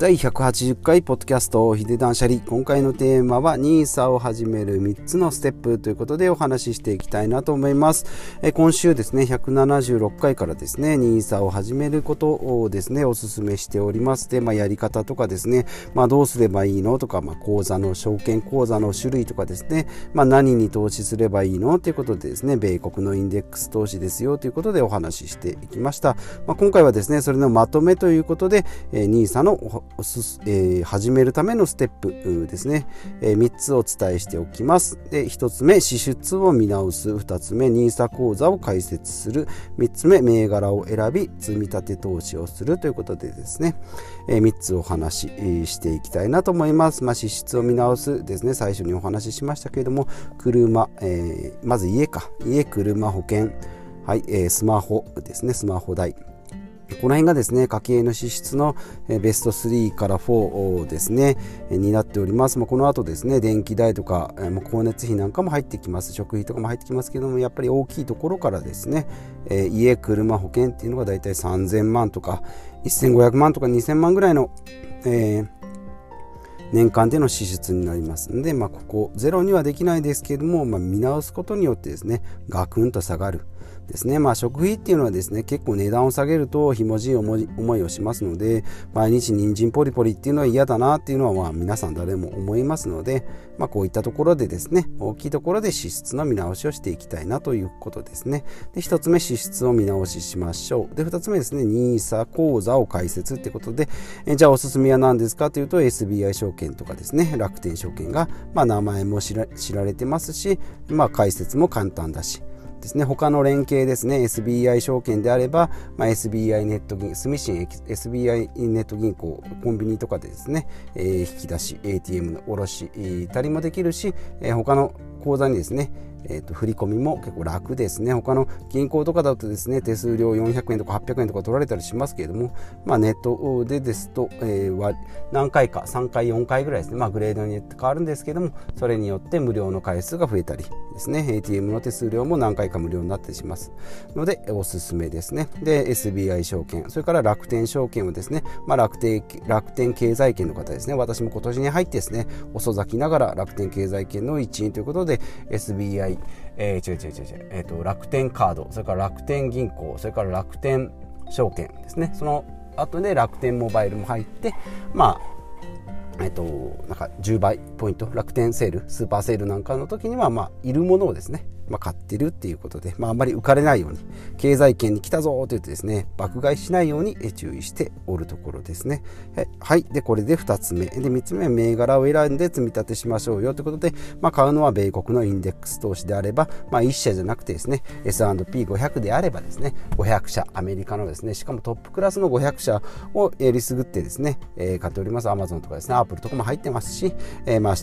第180回ポッドキャストヒデ断捨離。今回のテーマは NISA を始める3つのステップということでお話ししていきたいなと思います。え今週ですね176回からですね NISA を始めることをですねお勧めしております。で、まあ、やり方とかですね、まあ、どうすればいいのとか、まあ、口座の証券口座の種類とかですね、まあ、何に投資すればいいのということでですね米国のインデックス投資ですよということでお話ししていきました、まあ、今回はですねそれのまとめということで、え NISA の、えー、始めるためのステップですね、えー、3つお伝えしておきます。で1つ目、支出を見直す。2つ目、NISA 口座を開設する。3つ目、銘柄を選び、積み立て投資をするということでですね、えー、3つお話ししていきたいなと思います。まあ、支出を見直すですね、最初にお話ししましたけれども、車、えー、まず家か、家、車、保険、はい、えー、スマホですね、スマホ代。この辺がですね家計の支出のベスト3から4ですねになっております、まあ、この後ですね電気代とか光熱費なんかも入ってきます。食費とかも入ってきますけどもやっぱり大きいところからですね家車保険っていうのがだいたい3000万とか1500万とか2000万ぐらいの、えー、年間での支出になります。ので、まあ、ここゼロにはできないですけれども、まあ、見直すことによってですねガクンと下がる。ですね、まあ、食費っていうのはですね結構値段を下げるとひもじい思いをしますので毎日人参ポリポリっていうのは嫌だなっていうのはまあ皆さん誰も思いますので、まあ、こういったところでですね大きいところで支出の見直しをしていきたいなということですね。で1つ目支出を見直ししましょう。で2つ目ですね NISA 口座を開設ってことでえじゃあおすすめは何ですかというと SBI 証券とかですね楽天証券が、まあ、名前も知られてますし、まあ、開設も簡単だしですね、他の連携ですね、SBI 証券であれば、まあ、SBI ネット銀、住信 SBI ネット銀行、コンビニとかでですね、えー、引き出し、ATM の卸したりもできるし、えー、他の口座にですね、えーと、振り込みも結構楽ですね。他の銀行とかだとですね、手数料400円とか800円とか取られたりしますけれども、まあ、ネットでですと、えー、何回か、3回、4回ぐらいですね、まあ、グレードによって変わるんですけども、それによって無料の回数が増えたりですね、ATM の手数料も何回か無料になってしますので、おすすめですね。で、SBI 証券、それから楽天証券をですね、まあ、楽天楽天経済圏の方ですね、私も今年に入ってですね、遅咲きながら楽天経済圏の一員ということで、で SBI えー、違う違う違う違う、えーと、楽天カードそれから楽天銀行それから楽天証券ですね。その後で楽天モバイルも入ってまあえっと、なんか10倍ポイント。楽天セールスーパーセールなんかの時には、まあ、いるものをですねまあ、買ってるっていうことで、まあ、あんまり浮かれないように経済圏に来たぞと言ってですね爆買いしないように注意しておるところですね。はい。でこれで2つ目。で3つ目は銘柄を選んで積み立てしましょうよということで、まあ、買うのは米国のインデックス投資であれば、まあ、1社じゃなくてですね S&P500 であればですね500社アメリカのですねしかもトップクラスの500社をえりすぐってですね、えー、買っております。アマゾンとかですねアップルとかも入ってますし、えー、まあ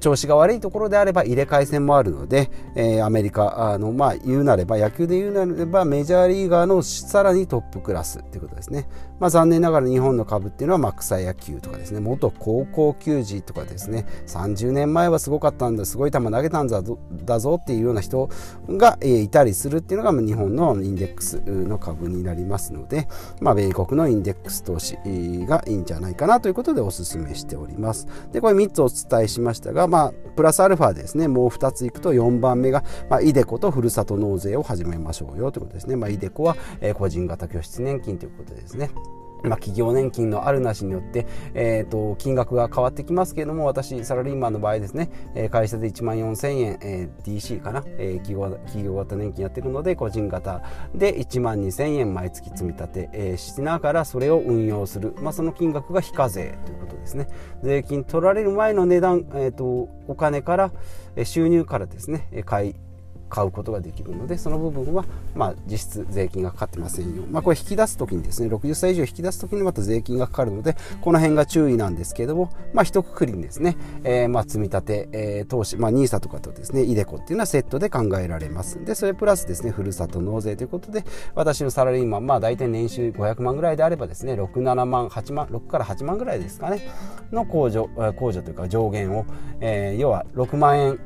調子が悪いところであれば入れ替え戦もあるので、えー、アメリカあの、まあ、言うなれば野球で言うなればメジャーリーガーのさらにトップクラスということですね。まあ、残念ながら日本の株っていうのはまあ草野球とかですね元高校球児とかですね30年前はすごかったんだすごい球投げたんだだぞっていうような人が、えー、いたりするっていうのが日本のインデックスの株になりますので、まあ、米国のインデックス投資がいいんじゃないかなということでお勧めしております。でこれ3つお伝えしましたが、まあ、プラスアルファですねもう2ついくと4番目が、まあ、イデコとふるさと納税を始めましょうよということですね。まあ、イデコは、えー、個人型拠出年金ということですね。まあ、企業年金のあるなしによって、えーと、金額が変わってきますけれども私サラリーマンの場合ですね、え、会社で1万4000円、えー、DC かな、えー、企業企業型年金やってるので個人型で1万2000円毎月積み立て、えー、しながらそれを運用する、まあ、その金額が非課税ということですね。税金取られる前の値段、えーと、お金から収入からですね買い買うことができるのでその部分は、まあ、実質税金がかかってませんよ、まあ、これ引き出す時にですね60歳以上引き出す時にまた税金がかかるのでこの辺が注意なんですけれども、まあ、一括りにですね、えー、まあ積み立て、えー、投資、まあ、NISA とかとですね iDeCo っていうのはセットで考えられますでそれプラスですねふるさと納税ということで私のサラリーマンまあ大体年収500万ぐらいであればですね67万8万6から8万ぐらいですかねの控除控除というか上限を、えー、要は6万円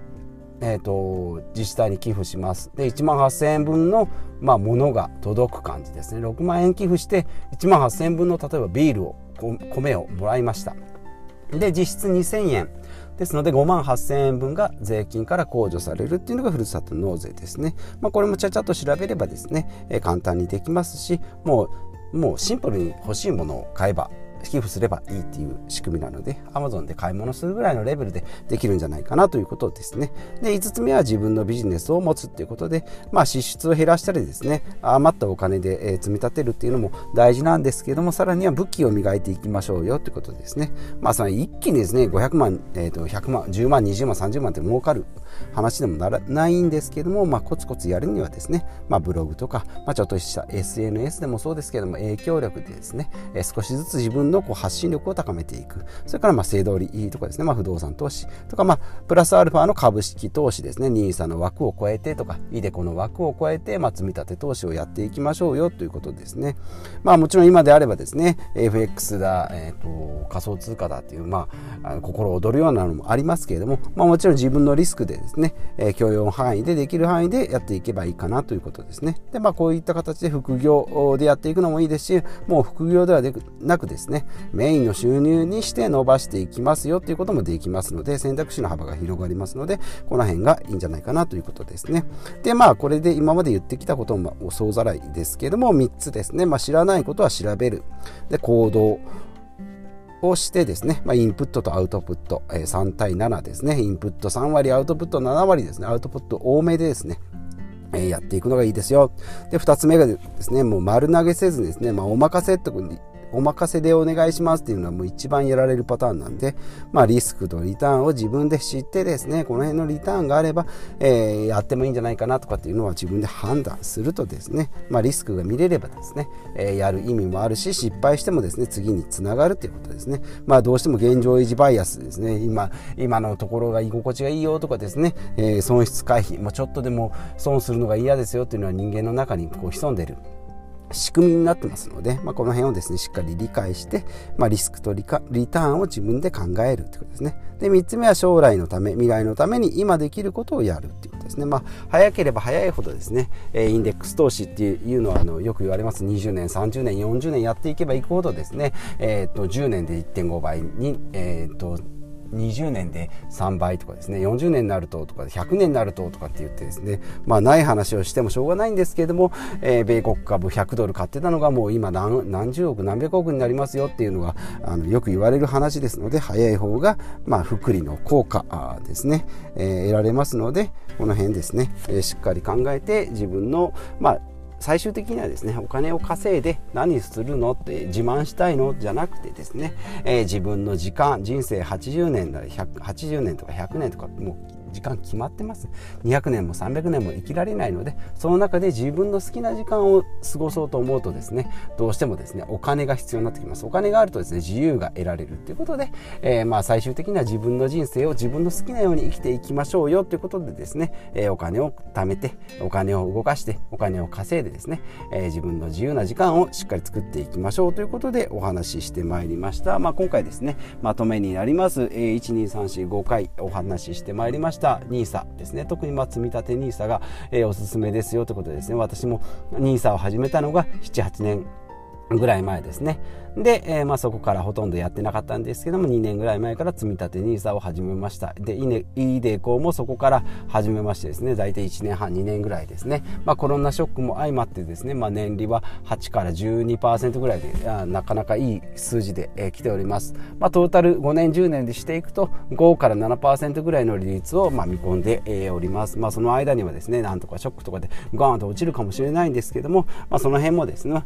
えーと、自治体に寄付します。で1万8000円分の、まあ、ものが届く感じですね。6万円寄付して1万8000円分の例えばビールを米をもらいました。で実質2000円。ですので5万8000円分が税金から控除される。っていうのがふるさと納税ですね、まあ、これもちゃちゃっと調べればですね、え簡単にできますしもうもうシンプルに欲しいものを買えば寄付すればいいっていう仕組みなので Amazon で買い物するぐらいのレベルでできるんじゃないかなということですね。で5つ目は自分のビジネスを持つっていうことで、まあ、支出を減らしたりですね余ったお金で、積み立てるっていうのも大事なんですけどもさらには武器を磨いていきましょうよということですね。まあその一気にですね500万、えー、と100万10万20万30万って儲かる話でもならないんですけども、まあ、コツコツやるにはですね、まあ、ブログとか、まあ、ちょっとした SNS でもそうですけども影響力でですね、え少しずつ自分ののこう発信力を高めていく。それからまあ正通りとかですね、まあ、不動産投資。とか、まあ、プラスアルファの株式投資ですね。NISA の枠を超えてとか iDeCo の枠を超えて、まあ、積み立て投資をやっていきましょうよ。ということですね、まあ、もちろん今であればですね FX だ、えーと、仮想通貨だっていう、まあ、あの心躍るようなのもありますけれども、まあ、もちろん自分のリスクでですね、えー、許容範囲でできる範囲でやっていけばいいかなということですね。で、まあ、こういった形で副業でやっていくのもいいですし、もう副業ではなくですね、メインの収入にして伸ばしていきますよということもできますので、選択肢の幅が広がりますので、この辺がいいんじゃないかなということですね。で、まあ、これで今まで言ってきたこともお総ざらいですけども、3つですね。まあ、知らないことは調べる。で、行動。をしてですね、まあ、インプットとアウトプット、えー、3対7ですね、インプット3割、アウトプット7割ですね、アウトプット多めでですね、え、やっていくのがいいですよ。で、2つ目がですね、もう丸投げせずですね、まあ、お任せってお任せでお願いしますっていうのはもう一番やられるパターンなんで、まあ、リスクとリターンを自分で知ってですね、この辺のリターンがあれば、えー、やってもいいんじゃないかなとかっていうのは自分で判断するとですね、まあ、リスクが見れればですね、えー、やる意味もあるし、失敗してもですね、次につながるということですね。まあ、どうしても現状維持バイアスですね、今、今のところが居心地がいいよとかですね、えー、損失回避、もうちょっとでも損するのが嫌ですよっていうのは人間の中にこう潜んでる仕組みになってますので、まあ、この辺をですねしっかり理解して、まあ、リスクとリターンを自分で考えるということですね。で3つ目は将来のため未来のために今できることをやるっていうことですね。まあ早ければ早いほどですねインデックス投資っていうのはあのよく言われます。20年30年40年やっていけばいくほどですね、えー、と10年で1.5倍に、えー、と20年で3倍とかですね40年になるととか100年になるととかって言ってですねまあない話をしてもしょうがないんですけれども、えー、米国株100ドル買ってたのがもう今何十億何百億になりますよっていうのがあのよく言われる話ですので早い方がまあ福利の効果ですね、えー、得られますのでこの辺ですね、えー、しっかり考えて自分のまあ最終的にはですねお金を稼いで何するのって自慢したいのじゃなくてですね、えー、自分の時間人生80年だ180年とか100年とかもう時間決まってます。200年も300年も生きられないのでその中で自分の好きな時間を過ごそうと思うとですねどうしてもですねお金が必要になってきます。お金があるとですね自由が得られるということで、えー、まあ最終的には自分の人生を自分の好きなように生きていきましょうよということでですね、えー、お金を貯めてお金を動かしてお金を稼いでですね、えー、自分の自由な時間をしっかり作っていきましょうということでお話ししてまいりました、まあ、今回ですねまとめになります、えー、12345回お話ししてまいりました。NISA ですね。特にまあ積み立て NISA が、えー、おすすめですよということでですね。私も NISA を始めたのが78年ぐらい前ですね。で、えー、まあ、そこからほとんどやってなかったんですけども2年ぐらい前から積み立て NISA を始めました。で iDeCo もそこから始めましてですね大体1年半2年ぐらいですね、まあ、コロナショックも相まってですね、まあ、年利は8から12%ぐらいでなかなかいい数字で、えー、来ております、まあ、トータル5年10年でしていくと5から7%ぐらいの利率を、まあ、見込んで、えー、おります、まあ、その間にはですねなんとかショックとかでガーンと落ちるかもしれないんですけども、まあ、その辺もですね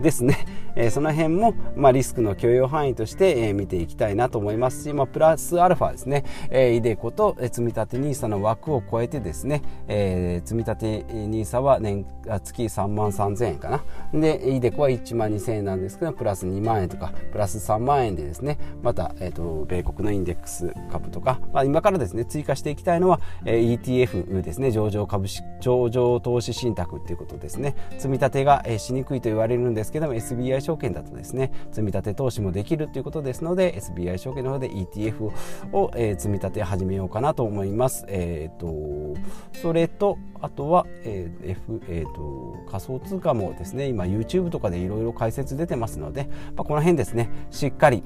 ですね、えー、その辺も、まあ、リスクの許容範囲として、えー、見ていきたいなと思いますし、まあ、プラスアルファですね、えー、イデコとえ積立て NISA の枠を超えてですね、えー、積立て NISA は年月3万3000円かな。でイデコは1万2000円なんですけどプラス2万円とかプラス3万円でですねまた、えーと、米国のインデックス株とか、まあ、今からですね追加していきたいのは、えー、ETF ですね。上場株式上場投資信託っていうことですね。積立が、えー、しにくいという言われるんですけども SBI 証券だとですね積み立て投資もできるということですので SBI 証券の方で ETF を、えー、積み立て始めようかなと思います。えーと、それとあとは、えー F えーと、仮想通貨もですね今 YouTube とかでいろいろ解説出てますので、まあ、この辺ですねしっかり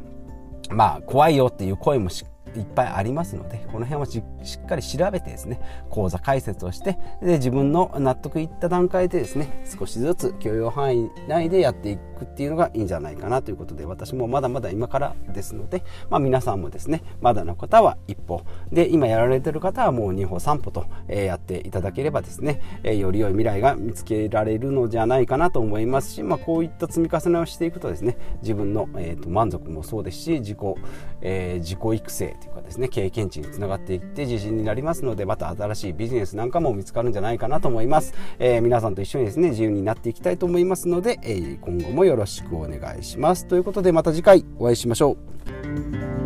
まあ怖いよっていう声もしっいっぱいありますのでこの辺はしっかり調べてですね講座解説をしてで自分の納得いった段階でですね少しずつ許容範囲内でやっていくっていうのがいいんじゃないかなということで私もまだまだ今からですので、まあ、皆さんもですねまだの方は一歩。で今やられてる方はもう2歩3歩と、え、やっていただければですね、え、より良い未来が見つけられるのじゃないかなと思いますし、まあ、こういった積み重ねをしていくとですね自分の、えーと、満足もそうですし自己、えー、自己育成というかですね経験値につながっていって自信になりますのでまた新しいビジネスなんかも見つかるんじゃないかなと思います、えー、皆さんと一緒にですね自由になっていきたいと思いますので、えー、今後もよろしくお願いします。ということでまた次回お会いしましょう。